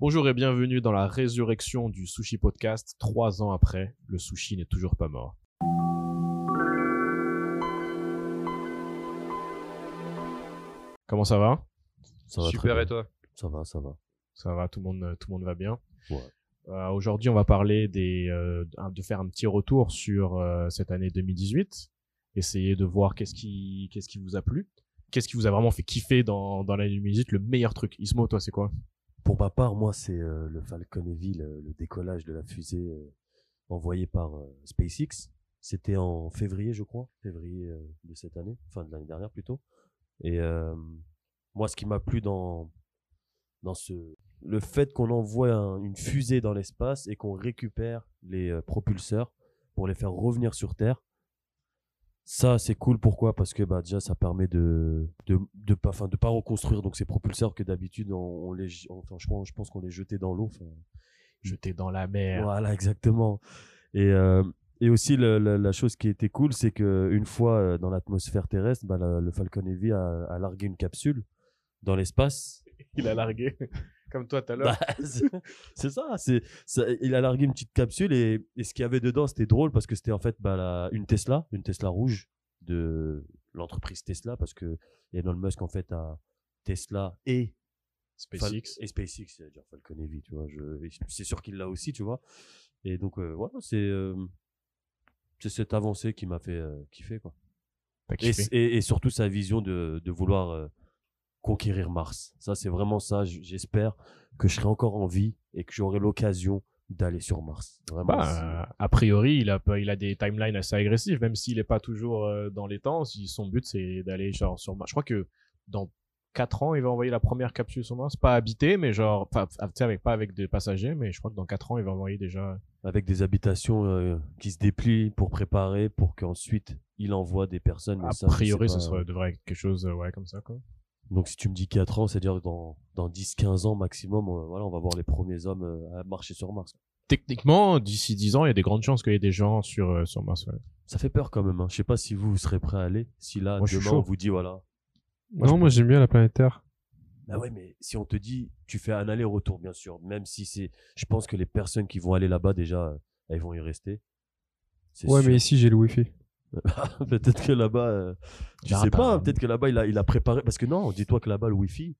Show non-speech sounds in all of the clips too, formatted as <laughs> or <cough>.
Bonjour et bienvenue dans la résurrection du Sushi Podcast. Trois ans après, le sushi n'est toujours pas mort. Comment ça va? Ça va Super et toi? Ça va, ça va. Ça va, tout le monde, tout le monde va bien? Ouais. Euh, Aujourd'hui, on va parler des, euh, de faire un petit retour sur euh, cette année 2018, essayer de voir qu'est-ce qui, qu'est-ce qui vous a plu, qu'est-ce qui vous a vraiment fait kiffer dans, dans l'année 2018, le meilleur truc? Ismo, toi, c'est quoi? Pour ma part, moi, c'est euh, le Falcon Heavy, le, le décollage de la fusée euh, envoyée par euh, SpaceX. C'était en février, je crois, février euh, de cette année, fin de l'année dernière plutôt. Et euh, moi, ce qui m'a plu dans dans ce le fait qu'on envoie un- une fusée dans l'espace et qu'on récupère les euh, propulseurs pour les faire revenir sur Terre. Ça, c'est cool. Pourquoi? Parce que bah, déjà, ça permet de de de pas, enfin, de pas reconstruire donc ces propulseurs que d'habitude on, on les, enfin, je pense, je pense qu'on les jetait dans l'eau. Jeter dans la mer. voilà, exactement. Et euh, et aussi le- la chose qui était cool, c'est que une fois euh, dans l'atmosphère terrestre, bah, le, le Falcon Heavy a, a largué une capsule dans l'espace. <laughs> Il a largué, comme toi tout à l'heure. Bah, <laughs> c'est ça, il a largué une petite capsule et, et ce qu'il y avait dedans, c'était drôle parce que c'était en fait bah, la- une Tesla, une Tesla rouge de l'entreprise Tesla parce que Elon Musk en fait a Tesla et SpaceX. et SpaceX, c'est-à-dire Falcon Heavy, tu vois. C'est sûr qu'il l'a aussi, tu vois. Et donc euh, voilà, c'est euh, c'est cette avancée qui m'a fait euh, kiffer quoi. Et, kiffé. et, et surtout sa vision de, de vouloir euh, conquérir Mars. Ça, c'est vraiment ça. J'espère que je serai encore en vie et que j'aurai l'occasion d'aller sur Mars. Vraiment. Bah, a priori, il a, pas- il a des timelines assez agressives, même s'il est pas toujours euh, dans les temps. Si son but, c'est d'aller genre sur Mars. Je crois que dans 4 ans, il va envoyer la première capsule sur Mars. Pas habité, mais genre, enfin, avec, pas avec des passagers, mais je crois que dans 4 ans, il va envoyer déjà. avec des habitations euh, qui se déplient pour préparer, pour qu'ensuite il envoie des personnes. mais A ça, priori, ce pas. serait, devrait être quelque chose, euh, ouais, comme ça, quoi. Donc si tu me dis 4 ans, c'est-à-dire que dans, dans 10-15 ans maximum, euh, voilà, on va voir les premiers hommes euh, à marcher sur Mars. Techniquement, d'ici 10 ans, il y a des grandes chances qu'il y ait des gens sur, euh, sur Mars. ouais. Ça fait peur quand même. Hein. Je sais pas si vous, vous serez prêt à aller. Si là, Moi, demain, on vous dit voilà. Non, moi j'aime bien la planète Terre. Bah ouais, mais si on te dit, tu fais un aller-retour, bien sûr, même si c'est, je pense que les personnes qui vont aller là-bas déjà, elles vont y rester. C'est Ouais, sûr. mais ici j'ai le Wi-Fi. <laughs> peut-être que là-bas, euh, je Verra sais pas, hein. peut-être que là-bas il a, il a préparé, parce que non, dis-toi que là-bas le Wi-Fi,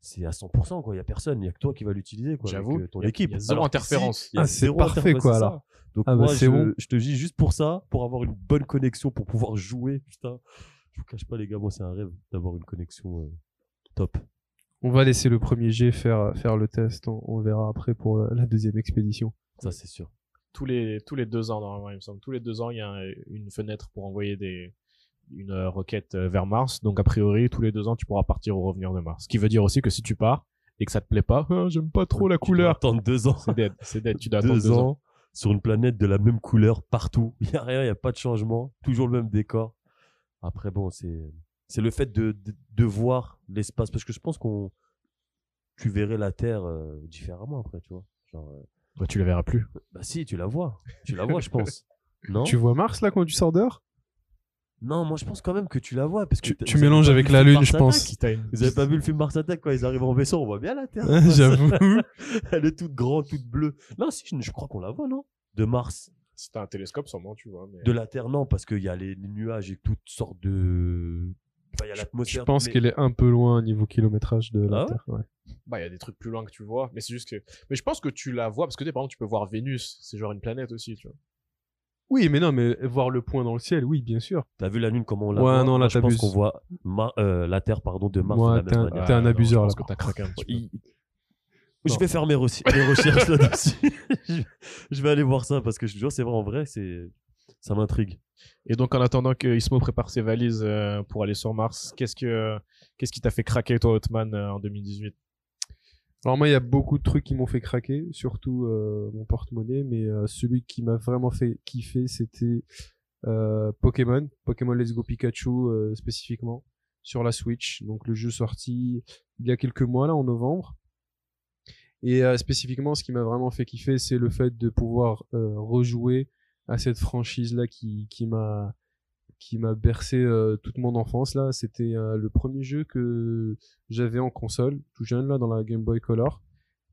c'est à 100%, quoi. Il y a personne, il y a que toi qui va l'utiliser, quoi. J'avoue, euh, ton y a- équipe. il y a zéro Alors interférence. Ah, c'est parfait, quoi, ça. alors. Donc Ah, moi, je, bon. je te dis juste pour ça, pour avoir une bonne connexion, pour pouvoir jouer, putain. Je vous cache pas, les gars, moi c'est un rêve d'avoir une connexion euh, top. On va laisser le premier G faire, faire le test. On, on verra après pour euh, la deuxième expédition. Ça, c'est sûr. Tous les tous les deux ans normalement il me semble tous les deux ans il y a un- une fenêtre pour envoyer des une euh, roquette euh, vers Mars donc a priori tous les deux ans tu pourras partir ou revenir de Mars ce qui veut dire aussi que si tu pars et que ça te plaît pas Ah, j'aime pas trop la Tu couleur attendre deux ans. c'est dead c'est dead tu dois attendre deux ans sur une planète de la même couleur partout. <laughs> Il y a rien, il y a pas de changement, toujours le même décor. Après bon, c'est c'est le fait de, de de voir l'espace parce que je pense qu'on tu verrais la Terre euh, différemment après, tu vois. Genre euh, Bah, tu la verras plus bah si, tu la vois. Tu la vois, je <laughs> pense. Non? Tu vois Mars là quand tu sors dehors? Non, moi je pense quand même que tu la vois parce que Tu- t'as- tu vous avez mélanges pas avec la film Lune, je pense. Attack? Si t'as une Vous avez pas vu le film Mars Attack quand ils arrivent en vaisseau, on voit bien la Terre. <laughs> J'avoue. <laughs> Elle est toute grande, toute bleue. Non, si, je, je crois qu'on la voit, non? De Mars. si t'as un télescope sûrement tu vois mais De la Terre, non, parce qu'il y a les, les nuages et toutes sortes de. Enfin, il y a Je l'atmosphère. pense mais- qu'elle est un peu loin au niveau kilométrage de la Ah ouais? Terre. ouais. Bah il y a des trucs plus loin que tu vois mais c'est juste que mais je pense que tu la vois parce que par exemple tu peux voir Vénus c'est genre une planète aussi tu vois Oui, mais non, mais voir le point dans le ciel, oui, bien sûr. T'as vu la Lune, comment on la Ouais, voit? non, là, je pense qu'on voit Mar- euh, la Terre pardon, de Mars Ouais, de la t'es même un-. T'es abuseur, là. que t'as craqué un petit peu Il- <laughs> <laughs> Je vais faire mes, mes recherches là-dessus. je, je vais aller voir ça parce que je te jure, c'est vrai, en vrai, c'est ça m'intrigue. Et donc, en attendant que Ismo prépare ses valises euh, pour aller sur Mars, qu'est-ce que qu'est-ce qui t'a fait craquer, toi, Hotman, euh, en 2018 Alors moi, il y a beaucoup de trucs qui m'ont fait craquer, surtout euh, mon porte-monnaie, mais euh, celui qui m'a vraiment fait kiffer, c'était euh, Pokémon, Pokémon Let's Go Pikachu euh, spécifiquement sur la Switch. Donc le jeu sorti il y a quelques mois là, en novembre. Et euh, spécifiquement, ce qui m'a vraiment fait kiffer, c'est le fait de pouvoir euh, rejouer à cette franchise là qui qui m'a qui m'a bercé euh, toute mon enfance là. C'était euh, le premier jeu que j'avais en console, tout jeune là dans la Game Boy Color.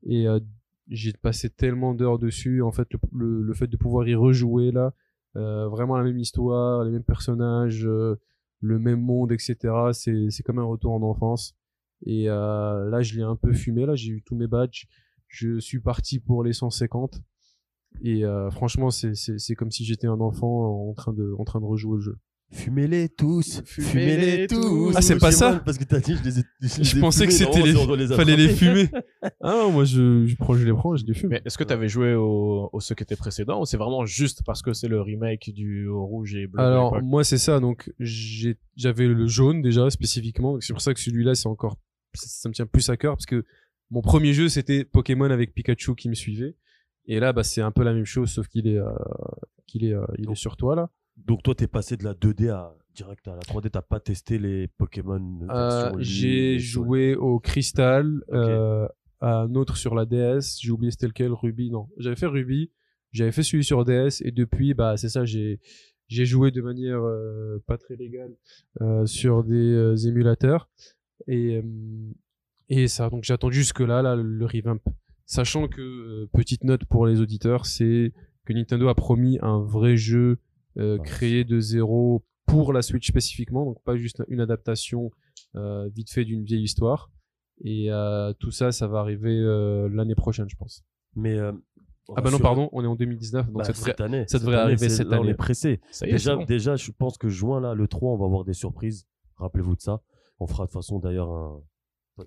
Et euh, j'ai passé tellement d'heures dessus. En fait, le, fait de pouvoir y rejouer là, vraiment la même histoire, les mêmes personnages, le même monde, etc. C'est c'est comme un retour en enfance. Et là, je l'ai un peu fumé. Là, j'ai eu tous mes badges. Je suis parti pour les 150. Et euh, franchement, c'est comme si j'étais un enfant en train de en train de rejouer au jeu. Fumez-les tous Fumez-les tous Ah, c'est pas ça Parce que t'as dit, je les ai. Je, les Je ai pensais que c'était les, fallait les fumer. <laughs> ah non, moi je, je prends, je les prends, je les fume. Mais est-ce que tu avais joué au, au ceux qui étaient précédents ou c'est vraiment juste parce que c'est le remake du rouge et bleu Alors moi c'est ça, donc j'avais le jaune déjà spécifiquement, c'est pour ça que celui-là c'est encore, ça, ça me tient plus à cœur parce que mon premier jeu c'était Pokémon avec Pikachu qui me suivait, et là bah c'est un peu la même chose sauf qu'il est, euh, qu'il est, euh, il est sur toi là. Donc toi, t'es passé de la 2D à direct à la 3D. T'as pas testé les Pokémon Euh, Lune j'ai joué au Crystal, euh, à un autre sur la DS, j'ai oublié c'était lequel, Ruby, non. J'avais fait Ruby, j'avais fait celui sur DS, et depuis, bah c'est ça, j'ai j'ai joué de manière euh, pas très légale euh, sur des euh, émulateurs, et, euh, et ça, donc j'attends jusque là, là, le revamp. Sachant que, euh, petite note pour les auditeurs, c'est que Nintendo a promis un vrai jeu euh, Ah, créé de zéro pour la Switch spécifiquement, donc pas juste une adaptation euh, vite fait d'une vieille histoire. Et euh, tout ça, ça va arriver euh, l'année prochaine, je pense. Mais euh, Ah bah non, pardon, on est en 2019, donc bah, ça devrait... cette année, ça cette devrait année, arriver c'est- cette là, On année. est pressé. Est, Déjà, bon. déjà, je pense que juin là, le 3, on va avoir des surprises. Rappelez-vous de ça. On fera de toute façon d'ailleurs un,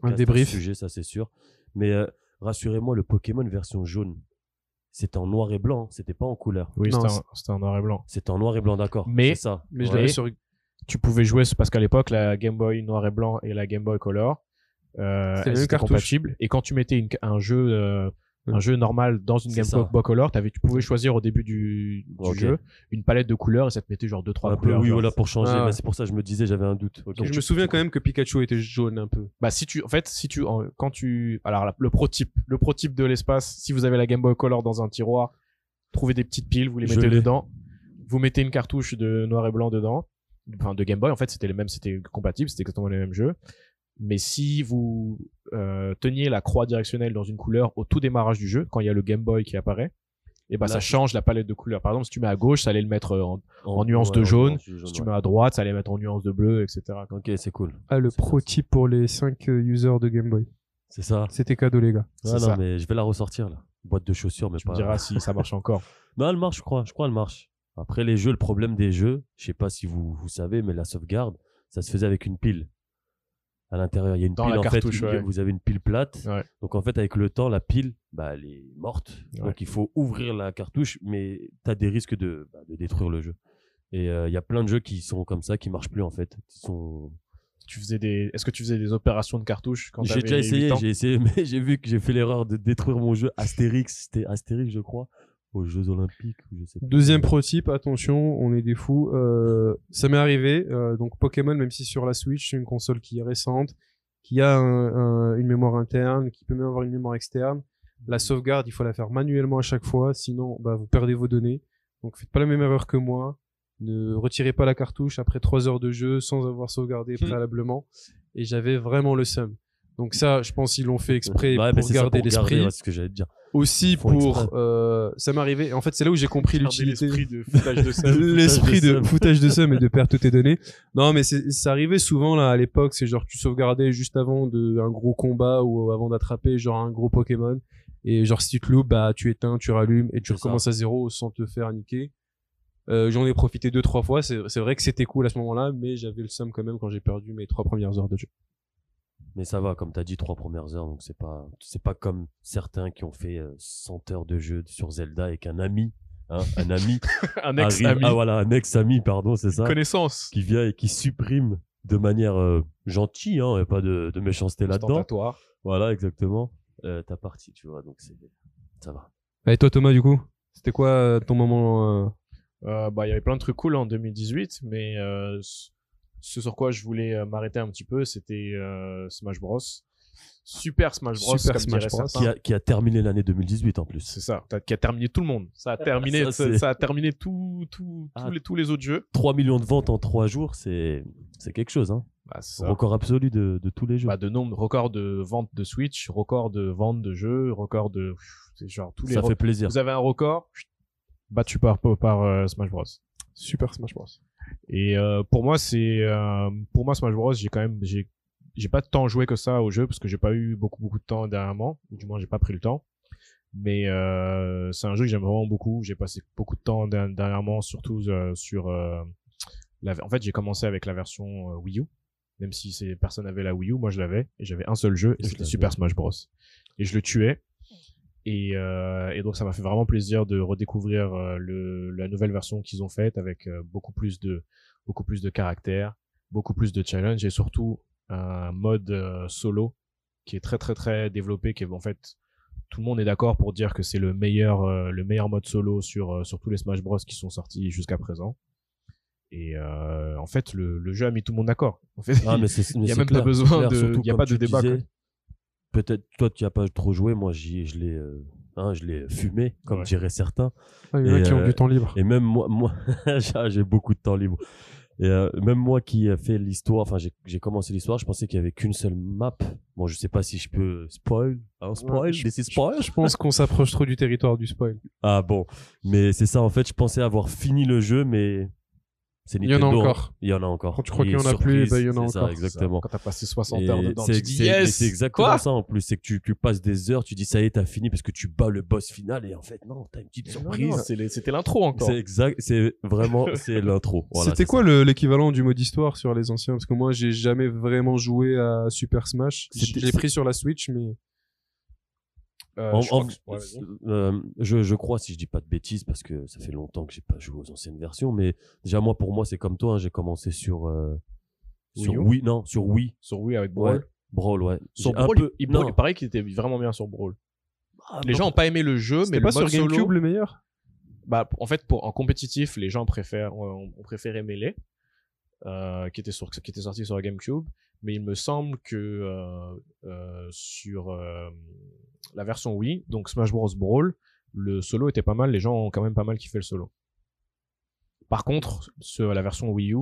à débrief. sujet, ça c'est sûr. Mais euh, rassurez-moi, le Pokémon version jaune, c'était en noir et blanc, c'était pas en couleur. Oui, c'était en noir et blanc. C'était en noir et blanc, d'accord. Mais- ça. Mais je Ouais. l'avais sur... Tu pouvais jouer parce qu'à l'époque la Game Boy noir et blanc et la Game Boy Color euh, elles étaient compatibles et quand tu mettais une- un jeu un Ouais. jeu normal dans une Game ça. Boy Color, t'avais, tu pouvais choisir au début du, jeu une palette de couleurs et ça te mettait genre deux trois Un peu, couleurs. oui, genre. voilà, pour changer. Ah ouais. mais c'est pour ça que je me disais, j'avais un doute. Je me souviens quand même que Pikachu était jaune un peu. Bah si tu en fait si tu en- quand tu alors la- le prototype le prototype de l'espace si vous avez la Game Boy Color dans un tiroir trouvez des petites piles vous les Je mettez dedans vous mettez une cartouche de noir et blanc dedans enfin de Game Boy en fait c'était les mêmes c'était compatible c'était exactement les mêmes jeux mais si vous euh, teniez la croix directionnelle dans une couleur au tout démarrage du jeu quand il y a le Game Boy qui apparaît et bah Là, ça change la palette de couleurs par exemple si tu mets à gauche ça allait le mettre en, en nuance ouais, de jaune, si tu mets à droite ça allait mettre en nuance de bleu etc Ok, c'est cool. Ah, le pro tip pour les 5 users de Game Boy. C'est ça. C'était cadeau, les gars. Ah, non, ça. mais je vais la ressortir là. Boîte de chaussures, mais tu me pas. diras si ça marche <laughs> encore Non, elle marche, je crois. Je crois elle marche. Après les jeux, le problème des jeux, je sais pas si vous, vous savez, mais la sauvegarde, ça se faisait avec une pile. À l'intérieur, il y a une Dans pile en cartouche, fait. ouais. Vous avez une pile plate. Ouais. Donc en fait, avec le temps, la pile, bah, elle est morte. Ouais. Donc il faut ouvrir la cartouche, mais tu as des risques de, bah, de détruire le jeu. Et euh, il y a plein de jeux qui sont comme ça, qui marchent plus en fait. Sont... tu faisais des est-ce que tu faisais des opérations de cartouches quand J'ai déjà essayé, 8 ans? j'ai essayé, <laughs> mais j'ai vu que j'ai fait l'erreur de détruire mon jeu Astérix. C'était Astérix, je crois, aux Jeux Olympiques. ou Je sais pas. Deuxième pro tip, attention, on est des fous. Euh, ça m'est arrivé, euh, donc Pokémon, même si sur la Switch, c'est une console qui est récente, qui a un- un- une mémoire interne, qui peut même avoir une mémoire externe. La sauvegarde, il faut la faire manuellement à chaque fois, sinon bah, vous perdez vos données. Donc faites pas la même erreur que moi. Ne retirez pas la cartouche après trois heures de jeu sans avoir sauvegardé Hmm. préalablement. Et j'avais vraiment le seum. Donc ça, je pense qu'ils l'ont fait exprès Ouais, pour garder l'esprit. ouais, c'est ce que j'allais te dire. Aussi pour... Euh, ça m'est arrivé. En fait, c'est là où j'ai compris l'utilité. l'esprit de foutage de seum. <laughs> l'esprit de seum. foutage de seum et de perdre toutes tes données. <laughs> Non, mais c'est, ça arrivait souvent là à l'époque. C'est genre tu sauvegardais juste avant de un gros combat ou avant d'attraper genre un gros Pokémon. Et genre si tu te loupes, bah tu éteins, tu rallumes et tu ça. recommences à zéro sans te faire niquer. Euh, j'en ai profité deux trois fois. C'est, c'est vrai que c'était cool à ce moment-là, mais j'avais le seum quand même quand j'ai perdu mes trois premières heures de jeu. Mais ça va, comme tu as dit, trois premières heures, donc c'est pas, c'est pas comme certains qui ont fait euh, 100 heures de jeu sur Zelda avec un ami, hein, un ami, <laughs> un arrive- ex-ami. ah voilà, un ex-ami, pardon, c'est ça, Connaissance. qui vient et qui supprime de manière euh, gentille, hein, et pas de, de méchanceté là-dedans. Voilà, exactement. Euh, ta partie, tu vois, donc c'est, ça va. Et toi Thomas du coup, c'était quoi euh, ton moment euh, Euh, bah, il y avait plein de trucs cool en 2018, mais euh, ce- sur quoi je voulais euh, m'arrêter un petit peu, c'était euh, Smash Bros. Super Smash Bros. Super comme Smash Bros. Qui a, qui a terminé l'année 2018 en plus. C'est ça, qui a terminé tout le monde. Ça a terminé, Ça, ça, c'est- ça a terminé tout, tout, Ah. tous, les, tous les autres jeux. 3 millions de ventes en 3 jours, c'est, quelque chose, hein. Bah. Record absolu de, de tous les jeux. Bah, de nombre, record de vente de Switch, record de vente de jeux, record de, c'est genre tous les. ça fait plaisir. Vous avez un record battu par par euh, Smash Bros. Super Smash Bros. Et euh, pour moi, c'est euh, pour moi Smash Bros. J'ai quand même j'ai j'ai pas tant joué que ça au jeu parce que j'ai pas eu beaucoup beaucoup de temps dernièrement. Ou du moins, j'ai pas pris le temps. Mais euh, c'est un jeu que j'aime vraiment beaucoup. J'ai passé beaucoup de temps der- dernièrement, surtout sur la. En fait, j'ai commencé avec la version Wii U. Même si c'est personne n'avait la Wii U, moi je l'avais et j'avais un seul jeu et c'était. Super Smash Bros. Et je le tuais. Et, euh, et donc ça m'a fait vraiment plaisir de redécouvrir euh, le, la nouvelle version qu'ils ont faite avec euh, beaucoup plus de beaucoup plus de caractère, beaucoup plus de challenge et surtout un mode euh, solo qui est très très très développé qui est en fait tout le monde est d'accord pour dire que c'est le meilleur le meilleur mode solo sur sur tous les Smash Bros qui sont sortis jusqu'à présent. Et euh, en fait le, le jeu a mis tout le monde d'accord. En fait, Ah, mais c'est- mais y a même pas besoin clair, de- surtout y a pas de débat, disais. Peut-être toi tu as pas trop joué, moi je l'ai euh, hein, je l'ai fumé comme Ouais. diraient certains. Ah, il y en a qui ont euh, du temps libre. Et même moi, moi <laughs> j'ai- beaucoup de temps libre. Et euh, même moi qui a fait l'histoire, enfin j'ai commencé l'histoire, je pensais qu'il y avait qu'une seule map. Bon, je sais pas si je peux spoil, hein, spoil, je- spoil? Je pense qu'on s'approche trop du territoire du spoil. Ah bon, mais c'est ça en fait, je pensais avoir fini le jeu, mais c'est Il y en a hein. encore. Il y en a encore. Quand tu crois qu'il y en a plus, bah, il y en a c'est ça, encore. exactement. Quand t'as passé 60 Et heures dedans, c'est- tu dis yes. c'est exactement Quoi? ça en plus, c'est que tu, tu passes des heures, tu dis ça y est, t'as fini parce que tu bats le boss final et en fait non, t'as une petite surprise. non, c'est les- C'était l'intro encore. C'est exact, c'est vraiment <laughs> c'est l'intro. Voilà, C'était c'est quoi l'équivalent du mode histoire sur les anciens? Parce que moi, j'ai jamais vraiment joué à Super Smash. L'ai pris sur la Switch, mais Euh, En- je crois en- que- ouais, vas-y. euh, je, je crois, si je dis pas de bêtises, parce que ça fait longtemps que j'ai pas joué aux anciennes versions, mais déjà moi pour moi c'est comme toi, hein, j'ai commencé sur euh, sur Wii non, sur Wii, sur Wii avec Brawl. Ouais. Brawl, ouais. Sur Brawl, peu- il, il paraît qu'il était vraiment bien sur Brawl. Ah, Les non. gens ont pas aimé le jeu, mais le pas sur solo- GameCube le meilleur? Bah, en fait, pour en compétitif, les gens préfèrent, ont, ont préféré Melee, euh, qui était sur, qui était sorti sur la GameCube. Mais il me semble que euh, euh, sur euh, la version Wii, donc Smash Bros Brawl, le solo était pas mal. Les gens ont quand même pas mal kiffé le solo. Par contre, sur la version Wii U,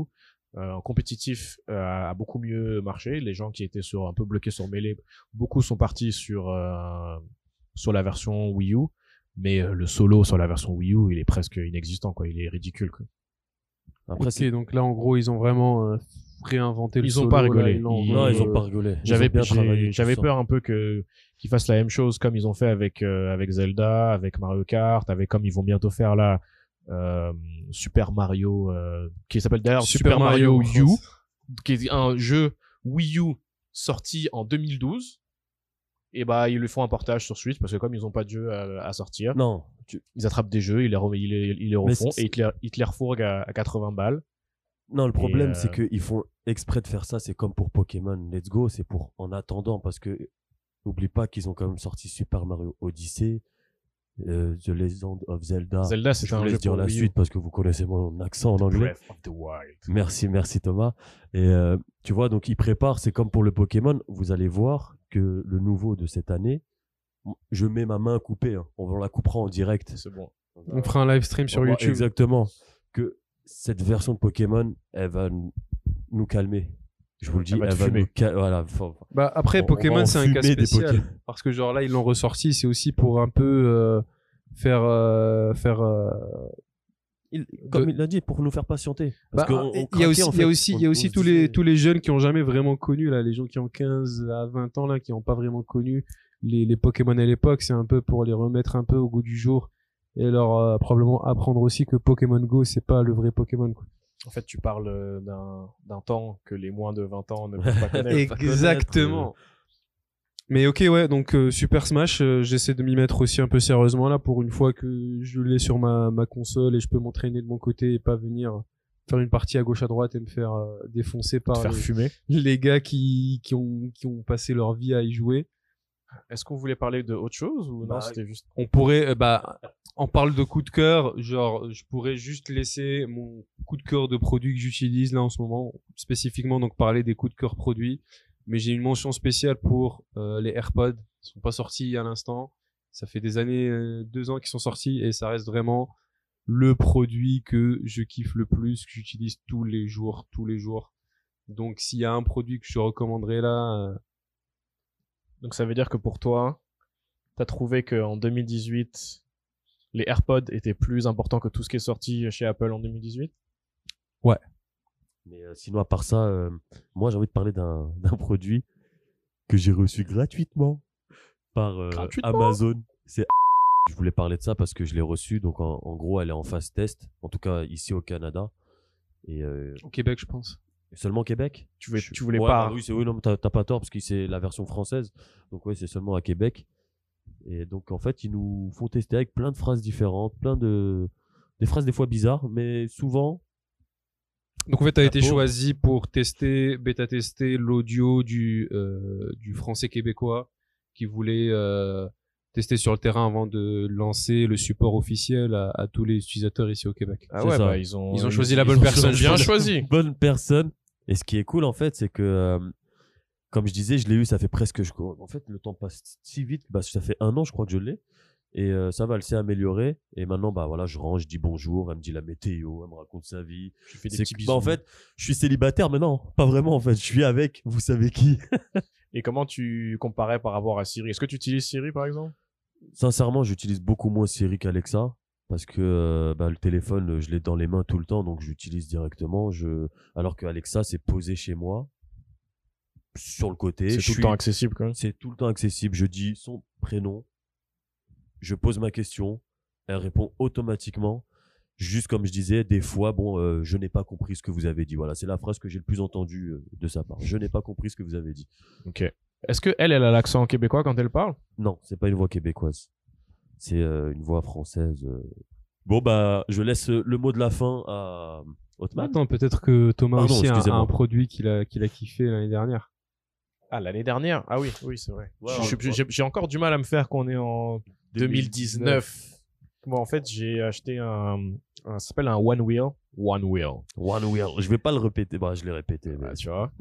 euh, en compétitif euh, a beaucoup mieux marché. Les gens qui étaient sur un peu bloqués sur Melee, beaucoup sont partis sur euh, sur la version Wii U. Mais euh, le solo sur la version Wii U, il est presque inexistant, quoi. Il est ridicule, quoi. Après, Ok, c'est- donc là, en gros, ils ont vraiment euh, réinventé le Ils ont solo, pas là, rigolé. ils l'ont- Ils- non, ils ont euh, pas rigolé. Ils J'avais peur un peu que qu'ils fassent la même chose comme ils ont fait avec euh, avec Zelda, avec Mario Kart, avec comme ils vont bientôt faire là euh, Super Mario euh, qui s'appelle d'ailleurs Super, Mario, U, qui est un jeu Wii U sorti en 2012. Et bah ils lui font un portage sur Switch parce que comme ils ont pas de jeu à, à sortir, Non, tu- ils attrapent des jeux, ils les, re- ils les, ils les Mais refont et ils te les, ils te les refourguent à, à 80 balles. Non, le problème euh, c'est qu'ils font exprès de faire ça. C'est comme pour Pokémon Let's Go, c'est pour en attendant parce que oublie pas qu'ils ont quand même sorti Super Mario Odyssey, euh, The Legend of Zelda. Zelda c'est Je un vous jeu dire la suite parce que vous connaissez mon accent en anglais. Breath of the Wild. Merci, merci Thomas. Et euh, tu vois, donc ils préparent, c'est comme pour le Pokémon, vous allez voir que le nouveau de cette année, je mets ma main coupée, hein. on la coupera en direct. C'est bon. On fera un live stream sur On YouTube. Exactement. Que cette version de Pokémon, elle va nous- calmer. Je vous le dis, Elle va elle va fumer. nous cal- Voilà, faut- Bah après On- Pokémon c'est un cas spécial parce que genre là ils l'ont ressorti c'est aussi pour un peu euh, faire euh, faire euh, il- comme de- il l'a dit, pour nous faire patienter. Parce Bah, il y a aussi en il y a fait. aussi il On- y a on aussi se tous les tous les jeunes qui ont jamais vraiment connu là les gens qui ont 15 à 20 ans là qui ont pas vraiment connu les, les Pokémon à l'époque c'est un peu pour les remettre un peu au goût du jour et leur euh, probablement apprendre aussi que Pokémon Go c'est pas le vrai Pokémon quoi. En fait, tu parles euh, d'un d'un temps que les moins de 20 ans ne peuvent pas <laughs> connaître. Exactement. Mais ok, ouais, donc euh, Super Smash, euh, j'essaie de m'y mettre aussi un peu sérieusement là pour une fois que je l'ai sur ma, ma console et je peux m'entraîner de mon côté et pas venir faire une partie à gauche à droite et me faire euh, défoncer par faire les, fumer. les gars qui, qui, ont, qui ont passé leur vie à y jouer. Est-ce qu'on voulait parler de autre chose ou Bah, non C'était juste. On pourrait, euh, bah, on parle de coup de cœur, genre, je pourrais juste laisser mon coup de cœur de produit que j'utilise là en ce moment, spécifiquement donc parler des coups de cœur produits, mais j'ai une mention spéciale pour euh, les AirPods, ils sont pas sortis à l'instant, ça fait des années, euh, deux ans qu'ils sont sortis et ça reste vraiment le produit que je kiffe le plus, que j'utilise tous les jours, tous les jours. Donc s'il y a un produit que je recommanderais là, euh, Donc ça veut dire que pour toi, t'as trouvé qu'en 2018, les AirPods étaient plus importants que tout ce qui est sorti chez Apple en 2018 Mais euh, sinon, à part ça, euh, moi, j'ai envie de parler d'un <laughs> d'un produit que j'ai reçu gratuitement par euh, Gratuitement? Amazon. C'est <laughs> je voulais parler de ça parce que je l'ai reçu. Donc, en, en gros, elle est en phase test, en tout cas ici au Canada. Et euh, au Québec, je pense. Seulement au Québec? Tu voulais, Je- tu voulais Ouais, pas. bah oui, c'est oui, non, mais t'as t'as pas tort parce que c'est la version française. Donc ouais, c'est seulement à Québec. Et donc en fait, ils nous font tester avec plein de phrases différentes, plein de des phrases des fois bizarres, mais souvent Donc en fait, tu as La été choisi pour tester, bêta tester l'audio du euh, du français québécois qui voulait euh, tester sur le terrain avant de lancer le support officiel à, à tous les utilisateurs ici au Québec. Ah ouais, ça. bah, ils ont, Ils ont choisi la ils bonne ont personne. Bien choisi. bonne personne. Et ce qui est cool en fait, c'est que euh, comme je disais, je l'ai eu, ça fait presque je en fait le temps passe si vite, bah ça fait un an je crois que je l'ai. Et euh, ça va, elle s'est améliorée. Et maintenant, bah voilà, je range, je dis bonjour, elle me dit la météo, elle me raconte sa vie. Tu fais des petits bisous. bah, en fait, je suis célibataire, mais non, pas vraiment en fait. Je suis avec, vous savez qui. <laughs> Et comment tu comparais par rapport à Siri? Est-ce que tu utilises Siri par exemple? Sincèrement, j'utilise beaucoup moins Siri qu'Alexa parce que euh, bah, le téléphone, je l'ai dans les mains tout le temps, donc j'utilise directement. Je... Alors que Alexa, c'est posé chez moi, sur le côté. C'est tout suis- le temps accessible quand. C'est tout le temps accessible. Je dis son prénom, je pose ma question, elle répond automatiquement. Juste comme je disais, des fois, bon, euh, je n'ai pas compris ce que vous avez dit. Voilà, c'est la phrase que j'ai le plus entendue euh, de sa part. Je n'ai pas compris ce que vous avez dit. Ok. Est-ce que elle, elle a l'accent québécois quand elle parle? Non, c'est pas une voix québécoise. C'est euh, une voix française. euh. Bon, bah, je laisse euh, le mot de la fin à Hotman. Attends, peut-être que Thomas Pardon, aussi a, un produit qu'il a qu'il a kiffé l'année dernière. Ah, l'année dernière? Ah oui, oui, c'est vrai. J'ai j'ai encore du mal à me faire qu'on est en 2019. Bon, en fait, j'ai acheté un, un ça s'appelle un One Wheel. One Wheel. One Wheel. Je vais pas le répéter. Bah, je l'ai répété. mais- Ah, tu vois.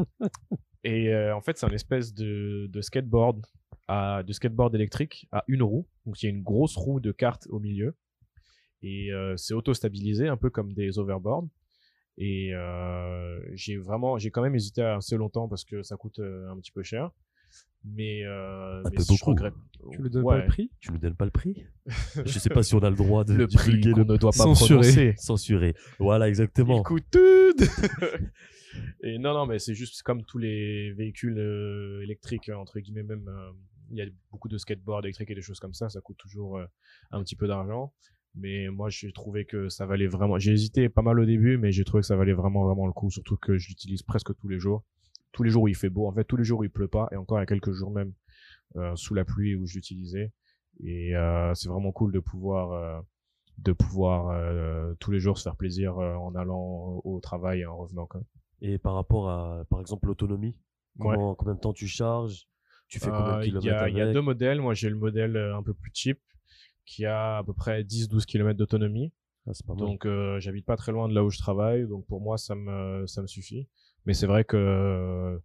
Et euh, en fait, c'est un espèce de, de skateboard, à, de skateboard électrique à une roue. Donc, il y a une grosse roue de carte au milieu. Et euh, c'est auto-stabilisé, un peu comme des overboards. Et euh, j'ai vraiment, j'ai quand même hésité assez longtemps parce que ça coûte euh, un petit peu cher. Mais, euh, Un mais peu si je beaucoup. regrette. Tu le donnes Ouais. pas le prix? Tu nous donnes pas le prix? <laughs> Je sais pas si on a le droit de Le prix divulguer qu'on le ne doit pas Censuré. prononcer. censuré. Voilà, exactement. Il coûte tout <laughs> Et non, non, mais c'est juste comme tous les véhicules électriques, entre guillemets, même, euh, il y a beaucoup de skateboards électriques et des choses comme ça, ça coûte toujours euh, un petit peu d'argent. Mais moi, j'ai trouvé que ça valait vraiment. J'ai hésité pas mal au début, mais j'ai trouvé que ça valait vraiment, vraiment le coup, surtout que je l'utilise presque tous les jours. Tous les jours où il fait beau, en fait, tous les jours où il pleut pas, et encore il y a quelques jours même euh, sous la pluie où je l'utilisais. Et euh, c'est vraiment cool de pouvoir euh, de pouvoir tous les jours se faire plaisir en allant au travail et en revenant. Quoi. Et par rapport à, par exemple, l'autonomie, Ouais. combien de temps tu charges? Tu fais combien Euh, de Il y, kilomètres a- il y a avec deux modèles. Moi, j'ai le modèle euh, un peu plus cheap qui a à peu près 10-12 km d'autonomie. Ah. Donc, euh, j'habite pas très loin de là où je travaille. Donc, pour moi, ça me, ça me suffit. Mais c'est vrai que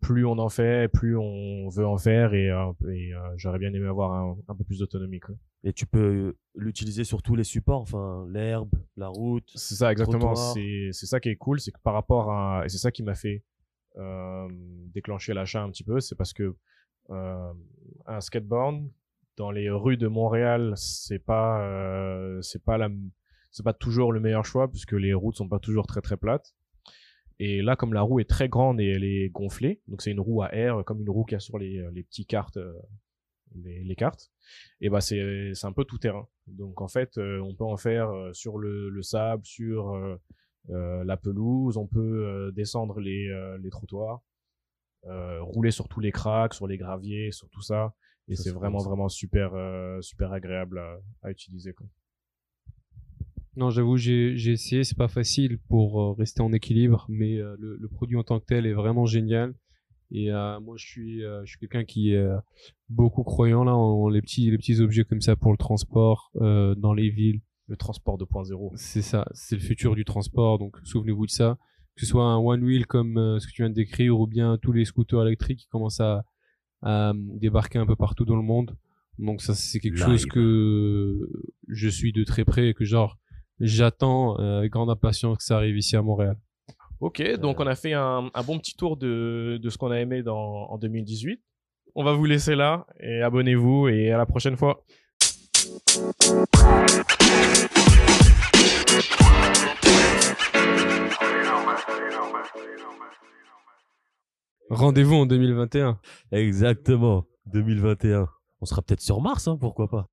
plus on en fait, plus on veut en faire et, et, euh, j'aurais bien aimé avoir un, un peu plus d'autonomie. Et tu peux l'utiliser sur tous les supports, enfin l'herbe, la route. C'est ça, exactement. C'est c'est ça qui est cool, c'est que par rapport à et c'est ça qui m'a fait euh, déclencher l'achat un petit peu, c'est parce que un skateboard dans les rues de Montréal, c'est pas euh, c'est pas la c'est pas toujours le meilleur choix puisque les routes sont pas toujours très très plates. Et là, comme la roue est très grande et elle est gonflée, donc c'est une roue à air comme une roue qu'il y a sur les les petits cartes euh, les, les cartes, et bah c'est c'est un peu tout terrain. Donc en fait, euh, on peut en faire euh, sur le, le sable, sur euh, euh, la pelouse, on peut euh, descendre les euh, les trottoirs, euh, rouler sur tous les cracks, sur les graviers, sur tout ça, et c'est vraiment vraiment super euh, super agréable à, à utiliser. Quoi. Non, j'avoue, j'ai essayé, c'est pas facile pour euh, rester en équilibre, mais euh, le, le produit en tant que tel est vraiment génial. Et euh, moi, je suis, euh, je suis quelqu'un qui est euh, beaucoup croyant là en, en les petits, les petits objets comme ça pour le transport euh, dans les villes. Le transport 2.0. C'est ça, c'est le futur du transport. Donc, souvenez-vous de ça que ce soit un one wheel comme euh, ce que tu viens de décrire ou bien tous les scooters électriques qui commencent à, euh, débarquer un peu partout dans le monde. Donc ça c'est quelque chose que je suis de très près et que genre j'attends euh, avec grande impatience que ça arrive ici à Montréal. Ok, donc on a fait un, bon petit tour de, de ce qu'on a aimé dans, en 2018. On va vous laisser là et abonnez-vous et à la prochaine fois. Rendez-vous en 2021. Exactement, 2021. On sera peut-être sur Mars, hein, pourquoi pas.